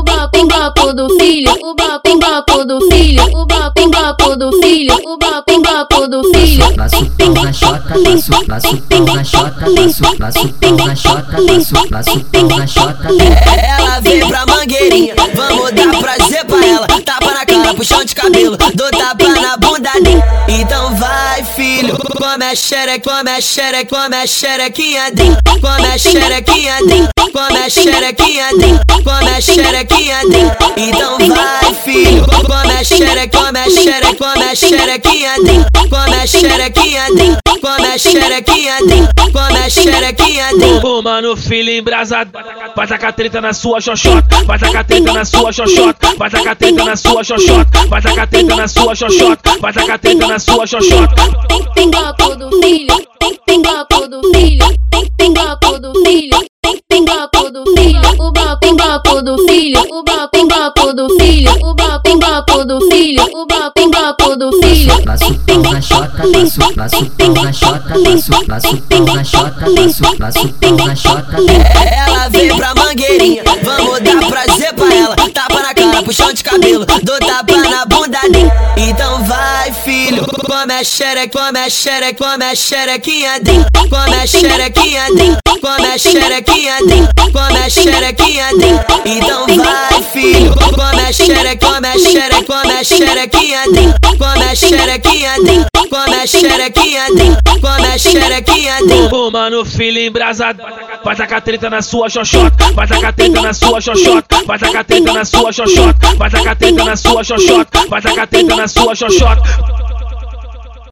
o papo, o papo do filho, o papo, o papo do filho, o papo, o papo do filho. Passo pão na chota, passo, passo pão na chota, passo, passo pão na chota, passo, passo pão na chota. Ela veio pra mangueirinha, vamos dar prazer pra ela. Tapa na cara, puxão de dou tapa na bunda dele. Então vai, filho, come a xereca, come a xereca, come a xerequinha dele. Come a xerequinha dele, come a xerequinha dele, come a xerequinha dele. Então vai, filho, come a xereca, come a come a xerequinha dele. Come a xerequinha dele, come a xerequinha dele, come a xerequinha dele. Ô mano, filho embrasado, vai tacar treta na sua xoxota, vai tacar treta na sua xoxota, vai tacar treta na sua xoxota, vai tacar treta na sua xoxota, vai tacar treta na sua xoxota. Do filho, o papo, o papo do filho, o papo, o papo do filho, o papo, o papo do filho. Passo pão na chota, passo, passo pão na chota, passo, passo pão na chota, passo, passo pão na chota. Ela veio pra mangueirinha, vamos dar prazer pra ela. Tapa na cara, puxão de cabelo, dou tapa na bunda dele. Então vai, filho, come a xereca, come a xereca, come a xerequinha. Come a xerequinha come a xerequinha dele, come a xerequinha dele. Então vai, filho, come a xereca, come a xereca, come a xerequinha dele. Come a xerequinha dele, come a xerequinha dele, come a xerequinha dele. Ô mano, filho embrasado, vai tacar treta na sua xoxota, vai tacar treta na sua xoxota, vai tacar treta na sua xoxota, vai tacar treta na sua xoxota, vai tacar treta na sua xoxota.